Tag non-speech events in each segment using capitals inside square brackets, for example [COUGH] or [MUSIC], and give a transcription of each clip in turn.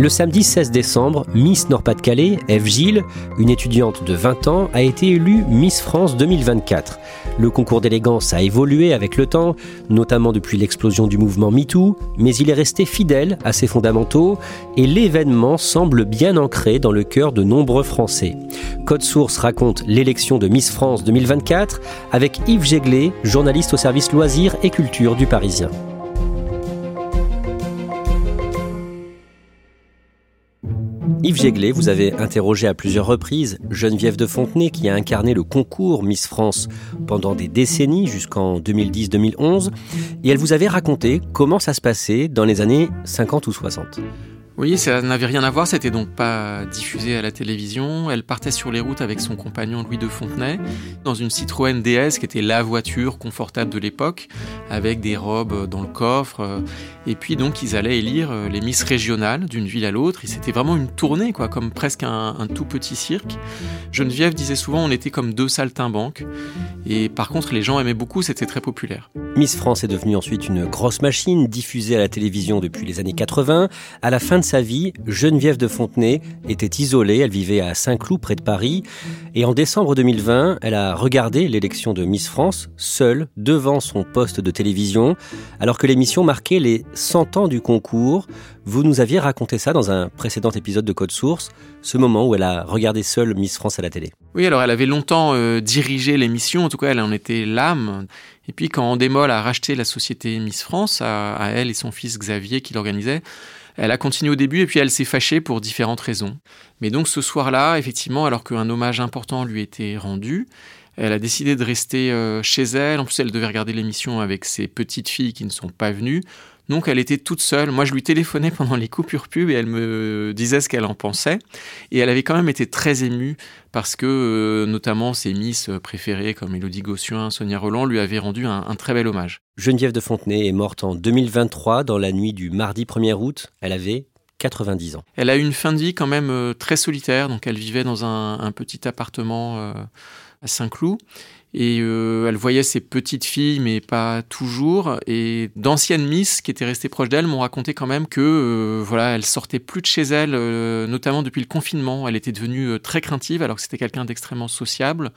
Le samedi 16 décembre, Miss Nord-Pas-de-Calais, Eve Gilles, une étudiante de 20 ans, a été élue Miss France 2024. Le concours d'élégance a évolué avec le temps, notamment depuis l'explosion du mouvement MeToo, mais il est resté fidèle à ses fondamentaux et l'événement semble bien ancré dans le cœur de nombreux Français. Code Source raconte l'élection de Miss France 2024 avec Yves Jéglet, journaliste au service loisirs et culture du Parisien. Yves Jéglet, vous avez interrogé à plusieurs reprises Geneviève de Fontenay qui a incarné le concours Miss France pendant des décennies jusqu'en 2010-2011 et elle vous avait raconté comment ça se passait dans les années 50 ou 60. Oui, ça n'avait rien à voir, c'était donc pas diffusé à la télévision. Elle partait sur les routes avec son compagnon Louis de Fontenay, dans une Citroën DS qui était la voiture confortable de l'époque, avec des robes dans le coffre. Et puis donc ils allaient élire les Miss régionales d'une ville à l'autre. Et c'était vraiment une tournée, quoi, comme presque un, un, tout petit cirque. Geneviève disait souvent on était comme deux saltimbanques. Et par contre les gens aimaient beaucoup, c'était très populaire. Miss France est devenue ensuite une grosse machine diffusée à la télévision depuis les années 80. À la fin de sa vie, Geneviève de Fontenay était isolée, elle vivait à Saint-Cloud près de Paris, et en décembre 2020, elle a regardé l'élection de Miss France seule devant son poste de télévision, alors que l'émission marquait les 100 ans du concours. Vous nous aviez raconté ça dans un précédent épisode de Code Source, ce moment où elle a regardé seule Miss France à la télé. Oui, alors elle avait longtemps euh, dirigé l'émission, en tout cas elle en était l'âme. Et puis quand Endemol a racheté la société Miss France, à, à elle et son fils Xavier qui l'organisait, elle a continué au début et puis elle s'est fâchée pour différentes raisons. Mais donc ce soir-là, effectivement, alors qu'un hommage important lui était rendu, elle a décidé de rester euh, chez elle. En plus, elle devait regarder l'émission avec ses petites filles qui ne sont pas venues. Donc elle était toute seule. Moi, je lui téléphonais pendant les coupures pub et elle me disait ce qu'elle en pensait. Et elle avait quand même été très émue parce que euh, notamment ses Miss préférées comme Élodie Gossuin, Sonia Roland lui avaient rendu un, un, très bel hommage. Geneviève de Fontenay est morte en 2023 dans la nuit du mardi 1er août. Elle avait 90 ans. Elle a eu une fin de vie quand même euh, très solitaire. Donc elle vivait dans un, un petit appartement euh, à Saint-Cloud et euh, elle voyait ses petites filles, mais pas toujours. Et d'anciennes Miss qui étaient restées proches d'elle m'ont raconté quand même que euh, voilà, elle sortait plus de chez elle, euh, notamment depuis le confinement. Elle était devenue très craintive, alors que c'était quelqu'un d'extrêmement sociable.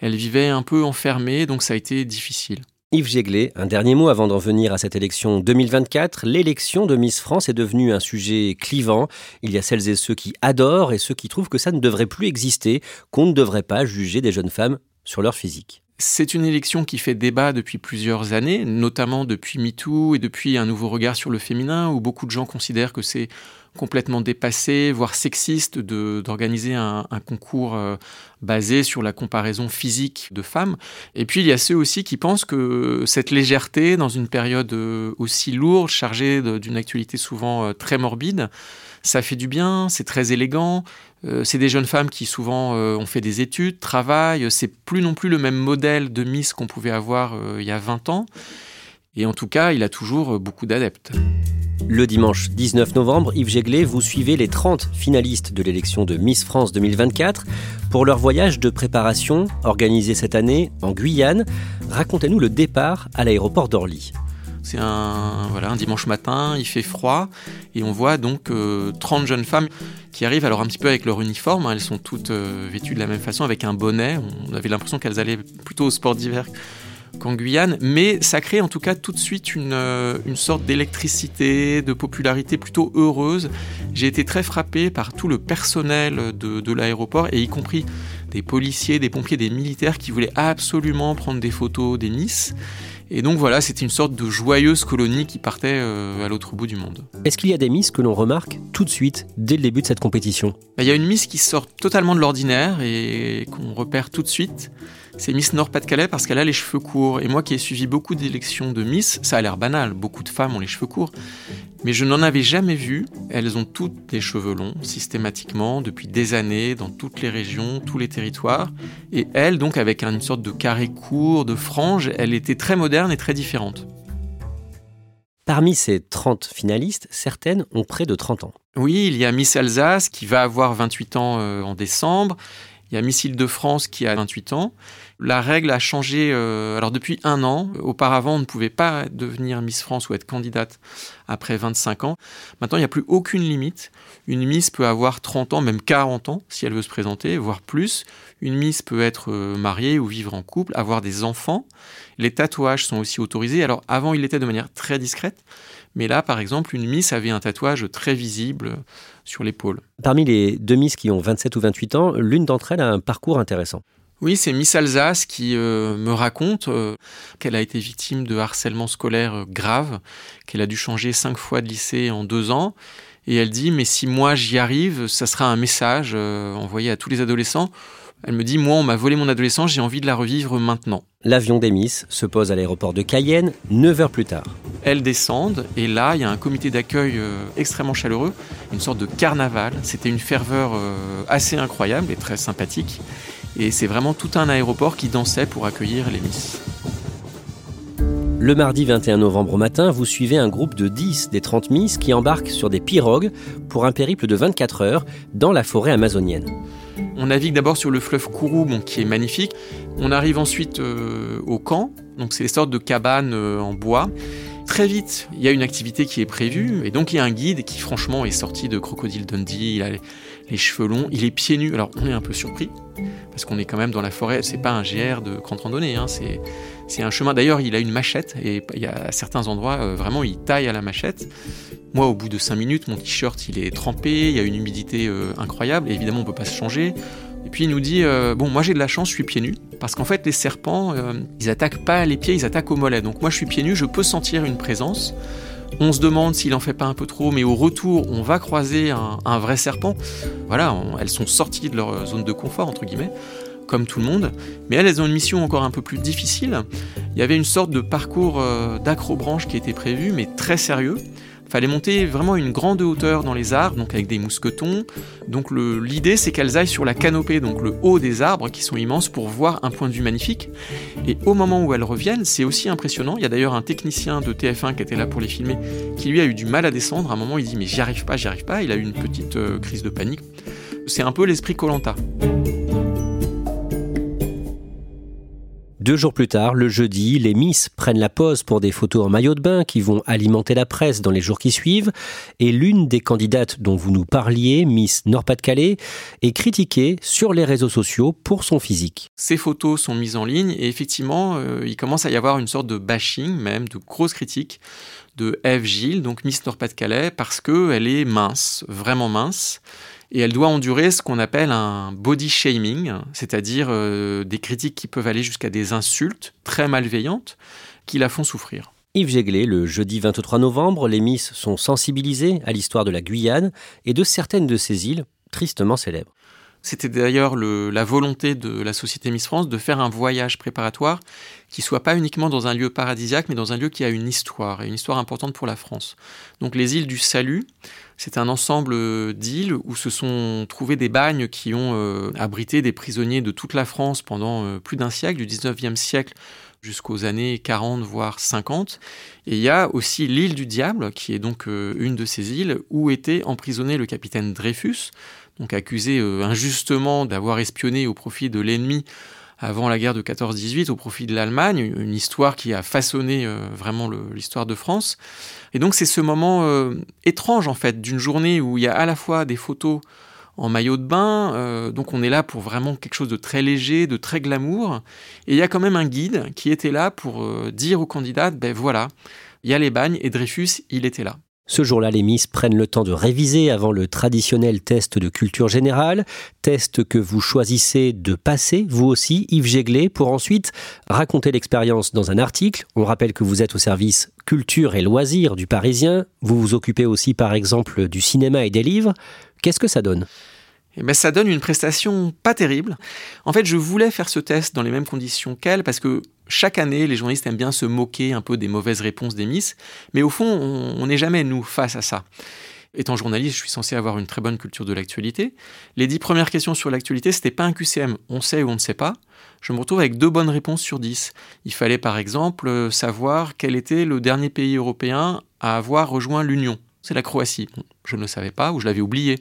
Elle vivait un peu enfermée, donc ça a été difficile. Yves Jéglet, un dernier mot avant d'en venir à cette élection 2024. L'élection de Miss France est devenue un sujet clivant. Il y a celles et ceux qui adorent et ceux qui trouvent que ça ne devrait plus exister, qu'on ne devrait pas juger des jeunes femmes sur leur physique. C'est une élection qui fait débat depuis plusieurs années, notamment depuis MeToo et depuis un nouveau regard sur le féminin, où beaucoup de gens considèrent que c'est complètement dépassé, voire sexiste, d'organiser un, concours euh, basé sur la comparaison physique de femmes. Et puis il y a ceux aussi qui pensent que cette légèreté, dans une période euh, aussi lourde, chargée d'une actualité souvent euh, très morbide, ça fait du bien, c'est très élégant. Euh, c'est des jeunes femmes qui souvent euh, ont fait des études, travaillent. C'est plus non plus le même modèle de Miss qu'on pouvait avoir euh, il y a 20 ans. Et en tout cas, il a toujours beaucoup d'adeptes. Le dimanche 19 novembre, Yves Jéglet, vous suivez les 30 finalistes de l'élection de Miss France 2024 pour leur voyage de préparation organisé cette année en Guyane. Racontez-nous le départ à l'aéroport d'Orly. C'est un, voilà, un dimanche matin, il fait froid, et on voit donc 30 jeunes femmes qui arrivent alors un petit peu avec leur uniforme, hein. elles sont toutes vêtues de la même façon, avec un bonnet, on avait l'impression qu'elles allaient plutôt au sport d'hiver qu'en Guyane, mais ça crée en tout cas tout de suite une, euh, une sorte d'électricité, de popularité plutôt heureuse. J'ai été très frappé par tout le personnel de, de l'aéroport, et y compris des policiers, des pompiers, des militaires qui voulaient absolument prendre des photos des Miss. Et donc voilà, c'était une sorte de joyeuse colonie qui partait euh, à l'autre bout du monde. Est-ce qu'il y a des Miss que l'on remarque tout de suite, dès le début de cette compétition? Bah, Il y a une Miss qui sort totalement de l'ordinaire et qu'on repère tout de suite c'est Miss Nord-Pas-de-Calais parce qu'elle a les cheveux courts. Et moi qui ai suivi beaucoup d'élections de Miss, ça a l'air banal, beaucoup de femmes ont les cheveux courts. Mais je n'en avais jamais vu. Elles ont toutes des cheveux longs, systématiquement, depuis des années, dans toutes les régions, tous les territoires. Et elle, donc avec une sorte de carré court, de frange, elle était très moderne et très différente. Parmi ces 30 finalistes, certaines ont près de 30 ans. Oui, il y a Miss Alsace qui va avoir 28 ans euh, en décembre. Il y a Miss Île-de-France qui a 28 ans. La règle a changé euh, alors depuis un an. Auparavant, on ne pouvait pas devenir Miss France ou être candidate après 25 ans. Maintenant, il n'y a plus aucune limite. Une Miss peut avoir 30 ans, même 40 ans, si elle veut se présenter, voire plus. Une Miss peut être euh, mariée ou vivre en couple, avoir des enfants. Les tatouages sont aussi autorisés. Alors avant, il était de manière très discrète. Mais là, par exemple, une Miss avait un tatouage très visible sur l'épaule. Parmi les deux Miss qui ont 27 ou 28 ans, l'une d'entre elles a un parcours intéressant. Oui, c'est Miss Alsace qui euh, me raconte euh, qu'elle a été victime de harcèlement scolaire euh, grave, qu'elle a dû changer cinq fois de lycée en deux ans. Et elle dit, mais si moi j'y arrive, ça sera un message envoyé à tous les adolescents elle me dit, moi, on m'a volé mon adolescence, j'ai envie de la revivre maintenant. L'avion des Miss se pose à l'aéroport de Cayenne, 9 heures plus tard. Elles descendent, et là, il y a un comité d'accueil euh, extrêmement chaleureux, une sorte de carnaval. C'était une ferveur euh, assez incroyable et très sympathique. Et c'est vraiment tout un aéroport qui dansait pour accueillir les Miss. Le mardi 21 novembre au matin, vous suivez un groupe de 10 des 30 Miss qui embarquent sur des pirogues pour un périple de 24 heures dans la forêt amazonienne. On navigue d'abord sur le fleuve Kourou, qui est magnifique. On arrive ensuite euh, au camp, donc c'est des sortes de cabanes euh, en bois. Très vite, il y a une activité qui est prévue, et donc il y a un guide qui franchement est sorti de Crocodile Dundee, il a les, cheveux longs, il est pieds nus. Alors on est un peu surpris, parce qu'on est quand même dans la forêt, c'est pas un GR de grande randonnée, hein, c'est un chemin. D'ailleurs, il a une machette, et il y a certains endroits, euh, vraiment, il taille à la machette. Moi, au bout de 5 minutes, mon t-shirt il est trempé, il y a une humidité euh, incroyable, et évidemment on peut pas se changer. Et puis il nous dit euh, bon moi j'ai de la chance, je suis pieds nus parce qu'en fait les serpents ils attaquent pas les pieds, ils attaquent au mollet. Donc moi je suis pieds nus, je peux sentir une présence. On se demande s'il en fait pas un peu trop, mais au retour on va croiser un, vrai serpent. Voilà, elles sont sorties de leur zone de confort entre guillemets comme tout le monde, mais elles, elles ont une mission encore un peu plus difficile. Il y avait une sorte de parcours d'acrobranche qui était prévu, mais très sérieux fallait monter vraiment une grande hauteur dans les arbres, donc avec des mousquetons. Donc l'idée c'est qu'elles aillent sur la canopée, donc le haut des arbres qui sont immenses pour voir un point de vue magnifique. Et au moment où elles reviennent, c'est aussi impressionnant. Il y a d'ailleurs un technicien de TF1 qui était là pour les filmer, qui lui a eu du mal à descendre. À un moment il dit mais j'y arrive pas, j'y arrive pas. Il a eu une petite euh, crise de panique. C'est un peu l'esprit Colanta. Deux jours plus tard, le jeudi, les Miss prennent la pause pour des photos en maillot de bain qui vont alimenter la presse dans les jours qui suivent. Et l'une des candidates dont vous nous parliez, Miss Nord-Pas-de-Calais, est critiquée sur les réseaux sociaux pour son physique. Ces photos sont mises en ligne et effectivement, euh, il commence à y avoir une sorte de bashing, même de grosses critiques de Eve Gilles, donc Miss Nord-Pas-de-Calais, parce qu'elle est mince, vraiment mince et elle doit endurer ce qu'on appelle un body shaming, c'est-à-dire euh, des critiques qui peuvent aller jusqu'à des insultes très malveillantes qui la font souffrir. Yves Jéglé, le jeudi 23 novembre, les Miss sont sensibilisées à l'histoire de la Guyane et de certaines de ces îles tristement célèbres. C'était d'ailleurs la volonté de la Société Miss France de faire un voyage préparatoire qui soit pas uniquement dans un lieu paradisiaque, mais dans un lieu qui a une histoire, et une histoire importante pour la France. Donc les îles du Salut, c'est un ensemble d'îles où se sont trouvés des bagnes qui ont euh, abrité des prisonniers de toute la France pendant euh, plus d'un siècle, du 19e siècle jusqu'aux années 40 voire 50. Et il y a aussi l'île du Diable, qui est donc euh, une de ces îles où était emprisonné le capitaine Dreyfus, donc accusé euh, injustement d'avoir espionné au profit de l'ennemi avant la guerre de 14-18 au profit de l'Allemagne, une histoire qui a façonné euh, vraiment l'histoire de France. Et donc c'est ce moment euh, étrange en fait d'une journée où il y a à la fois des photos en maillot de bain, donc on est là pour vraiment quelque chose de très léger, de très glamour, et il y a quand même un guide qui était là pour dire aux candidats, ben voilà, il y a les bagnes et Dreyfus, il était là. Ce jour-là, les Miss prennent le temps de réviser avant le traditionnel test de culture générale, test que vous choisissez de passer, vous aussi, Yves Jéglet, pour ensuite raconter l'expérience dans un article. On rappelle que vous êtes au service culture et loisirs du Parisien, vous vous occupez aussi par exemple du cinéma et des livres. Qu'est-ce que ça donne? Ça donne une prestation pas terrible. En fait, je voulais faire ce test dans les mêmes conditions qu'elle parce que chaque année, les journalistes aiment bien se moquer un peu des mauvaises réponses des Miss, mais au fond, on n'est jamais, nous, face à ça. Étant journaliste, je suis censé avoir une très bonne culture de l'actualité. Les dix premières questions sur l'actualité, c'était pas un QCM, on sait ou on ne sait pas. Je me retrouve avec deux bonnes réponses sur dix. Il fallait par exemple savoir quel était le dernier pays européen à avoir rejoint l'Union. C'est la Croatie. je ne le savais pas ou je l'avais oublié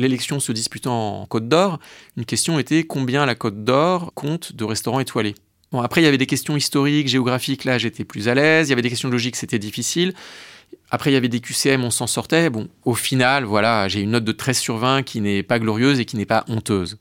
l'élection se disputant en Côte d'Or, une question était combien la Côte d'Or compte de restaurants étoilés. Bon, après, il y avait des questions historiques, géographiques, là j'étais plus à l'aise, il y avait des questions logiques, c'était difficile. Après, il y avait des QCM, on s'en sortait. Bon, au final, voilà, j'ai une note de 13 sur 20 qui n'est pas glorieuse et qui n'est pas honteuse.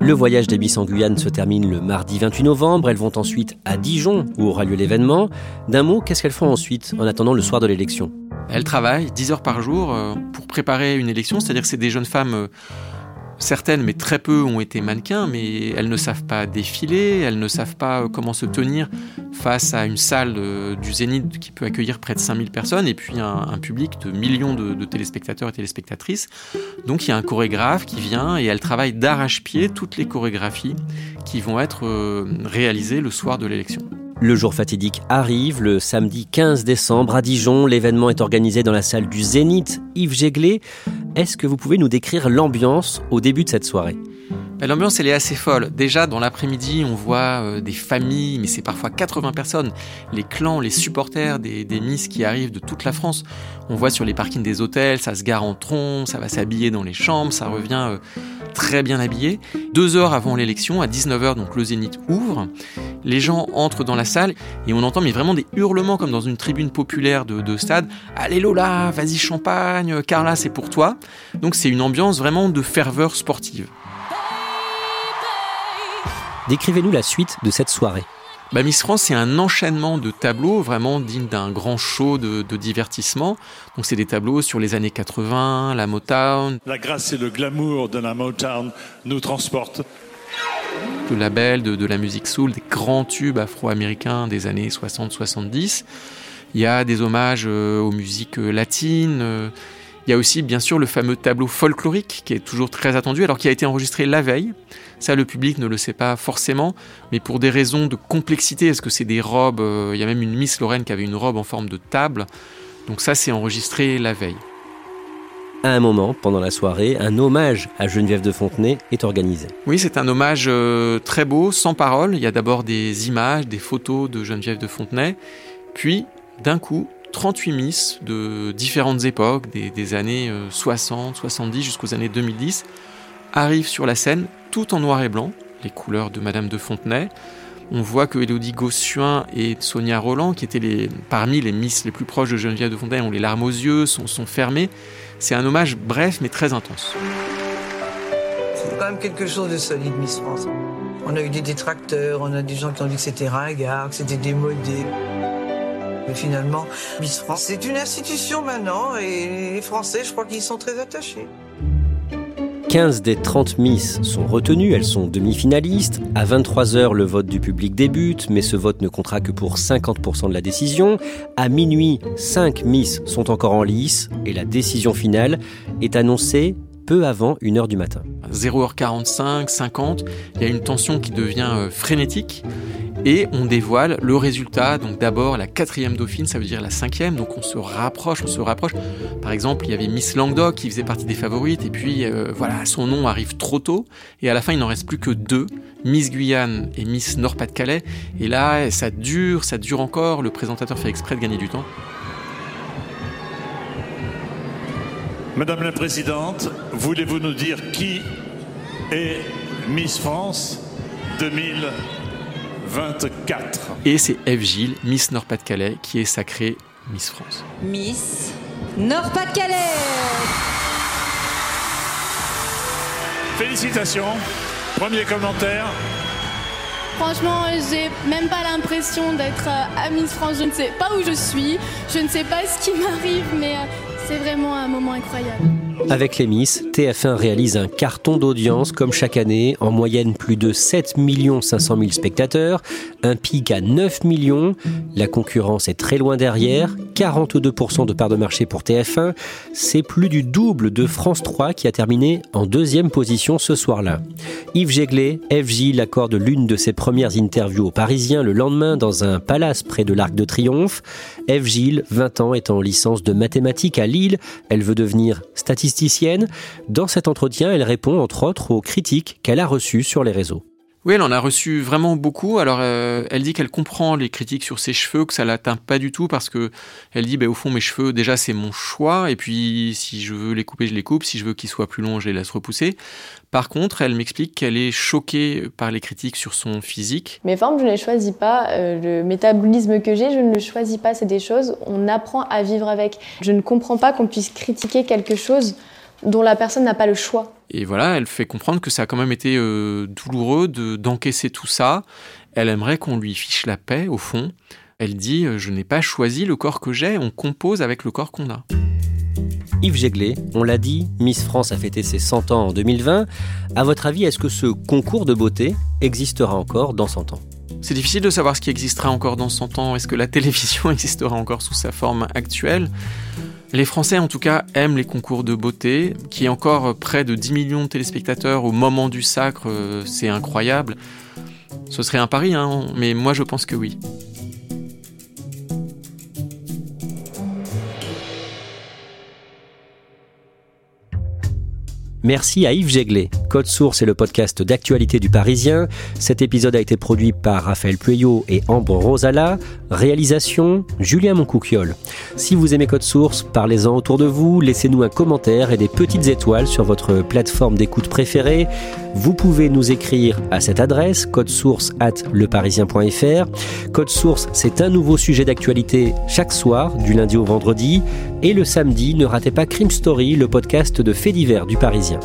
Le voyage des Miss en Guyane se termine le mardi 28 novembre. Elles vont ensuite à Dijon, où aura lieu l'événement. D'un mot, qu'est-ce qu'elles font ensuite, en attendant le soir de l'élection? Elles travaillent 10 heures par jour euh, pour préparer une élection, c'est-à-dire que c'est des jeunes femmes euh, Certaines, mais très peu, ont été mannequins, mais elles ne savent pas défiler, elles ne savent pas euh, comment se tenir face à une salle du Zénith qui peut accueillir près de 5000 personnes et puis un, public de millions de, téléspectateurs et téléspectatrices. Donc il y a un chorégraphe qui vient et elle travaille d'arrache-pied toutes les chorégraphies qui vont être réalisées le soir de l'élection. Le jour fatidique arrive, le samedi 15 décembre à Dijon. L'événement est organisé dans la salle du Zénith. Yves Jéglet, est-ce que vous pouvez nous décrire l'ambiance au début de cette soirée? L'ambiance, elle est assez folle. Déjà, dans l'après-midi, on voit euh, des familles, mais c'est parfois 80 personnes, les clans, les supporters des, des Miss qui arrivent de toute la France. On voit sur les parkings des hôtels, ça se gare en tronc, ça va s'habiller dans les chambres, ça revient euh, très bien habillé. Deux heures avant l'élection, à 19h, donc le Zénith ouvre les gens entrent dans la salle et on entend mais vraiment des hurlements comme dans une tribune populaire de, stade. Allez Lola, vas-y champagne, Carla c'est pour toi. Donc c'est une ambiance vraiment de ferveur sportive. Décrivez-nous la suite de cette soirée. Bah, Miss France, c'est un enchaînement de tableaux vraiment digne d'un grand show de, de divertissement. Donc, c'est des tableaux sur les années 80, la Motown. La grâce et le glamour de la Motown nous transportent le label de, la musique soul, des grands tubes afro-américains des années 60-70. Il y a des hommages euh, aux musiques euh, latines. Euh. Il y a aussi bien sûr le fameux tableau folklorique qui est toujours très attendu alors qui a été enregistré la veille. Ça le public ne le sait pas forcément, mais pour des raisons de complexité, est-ce que c'est des robes Il y a même une Miss Lorraine qui avait une robe en forme de table. Donc ça c'est enregistré la veille. À un moment, pendant la soirée, un hommage à Geneviève de Fontenay est organisé. Oui, c'est un hommage euh, très beau, sans parole. Il y a d'abord des images, des photos de Geneviève de Fontenay, puis d'un coup, 38 Miss de différentes époques, des, années 60, euh, 70 jusqu'aux années 2010, arrivent sur la scène, tout en noir et blanc, les couleurs de Madame de Fontenay. On voit que Elodie Gossuin et Sonia Roland, qui étaient parmi les Miss les plus proches de Geneviève de Fontenay, ont les larmes aux yeux, sont, sont fermées. C'est un hommage bref mais très intense. C'est quand même quelque chose de solide, Miss France. On a eu des détracteurs, on a des gens qui ont dit que c'était ringard, que c'était démodé. Mais finalement, Miss France, c'est une institution maintenant et les Français, je crois qu'ils sont très attachés. 15 des 30 Miss sont retenues, elles sont demi-finalistes. À 23h, le vote du public débute, mais ce vote ne comptera que pour 50% de la décision. À minuit, 5 Miss sont encore en lice et la décision finale est annoncée peu avant 1h du matin. 0h45, 50, il y a une tension qui devient euh, frénétique et on dévoile le résultat. Donc d'abord la quatrième dauphine, ça veut dire la cinquième. Donc on se rapproche, on se rapproche. Par exemple, il y avait Miss Languedoc qui faisait partie des favorites et puis euh, voilà, son nom arrive trop tôt et à la fin il n'en reste plus que deux, Miss Guyane et Miss Nord-Pas-de-Calais. Et là, ça dure, ça dure encore. Le présentateur fait exprès de gagner du temps. Madame la Présidente, voulez-vous nous dire qui est Miss France 2024. Et c'est Eve Gilles, Miss Nord-Pas-de-Calais, qui est sacrée Miss France. Miss Nord-Pas-de-Calais Félicitations. Premier commentaire. Franchement, j'ai même pas l'impression d'être euh, à Miss France. Je ne sais pas où je suis, je ne sais pas ce qui m'arrive, mais euh, c'est vraiment un moment incroyable. Avec les Miss, TF1 réalise un carton d'audience comme chaque année, en moyenne plus de 7 500 000 spectateurs, un pic à 9 millions. La concurrence est très loin derrière, 42% de part de marché pour TF1, c'est plus du double de France 3 qui a terminé en deuxième position ce soir-là. Yves Jéglé, FJ l'accorde l'une de ses premières interviews aux Parisiens le lendemain dans un palace près de l'Arc de Triomphe. Eve Gilles, 20 ans, est en licence de mathématiques à Lille. Elle veut devenir statisticienne dans cet entretien, elle répond entre autres aux critiques qu'elle a reçues sur les réseaux. Oui, elle en a reçu vraiment beaucoup. Alors, euh, elle dit qu'elle comprend les critiques sur ses cheveux, que ça l'atteint pas du tout parce que elle dit, bah, au fond, mes cheveux, déjà, c'est mon choix. Et puis, si je veux les couper, je les coupe. Si je veux qu'ils soient plus longs, je les laisse repousser. Par contre, elle m'explique qu'elle est choquée par les critiques sur son physique. Mes formes, je ne les choisis pas. Euh, le métabolisme que j'ai, je ne le choisis pas. C'est des choses, on apprend à vivre avec. Je ne comprends pas qu'on puisse critiquer quelque chose dont la personne n'a pas le choix. Et voilà, elle fait comprendre que ça a quand même été euh, douloureux de, d'encaisser tout ça. Elle aimerait qu'on lui fiche la paix, au fond. Elle dit euh, Je n'ai pas choisi le corps que j'ai, on compose avec le corps qu'on a. Yves Jéglé, on l'a dit, Miss France a fêté ses 100 ans en 2020. À votre avis, est-ce que ce concours de beauté existera encore dans 100 ans? C'est difficile de savoir ce qui existera encore dans 100 ans. Est-ce que la [LAUGHS] télévision existera encore sous sa forme actuelle? Les Français, en tout cas, aiment les concours de beauté, qui est encore près de 10 millions de téléspectateurs au moment du sacre, euh, c'est incroyable. Ce serait un pari, hein, mais moi je pense que oui. Merci à Yves Jéglé. Code Source est le podcast d'actualité du Parisien. Cet épisode a été produit par Raphaël Pueyo et Ambre Rosala. Réalisation Julien Moncouquiole. Si vous aimez Code Source, parlez-en autour de vous, laissez-nous un commentaire et des petites étoiles sur votre plateforme d'écoute préférée. Vous pouvez nous écrire à cette adresse codesource at leparisien.fr. Code Source, c'est un nouveau sujet d'actualité chaque soir, du lundi au vendredi. Et le samedi, ne ratez pas Crime Story, le podcast de faits divers du Parisien.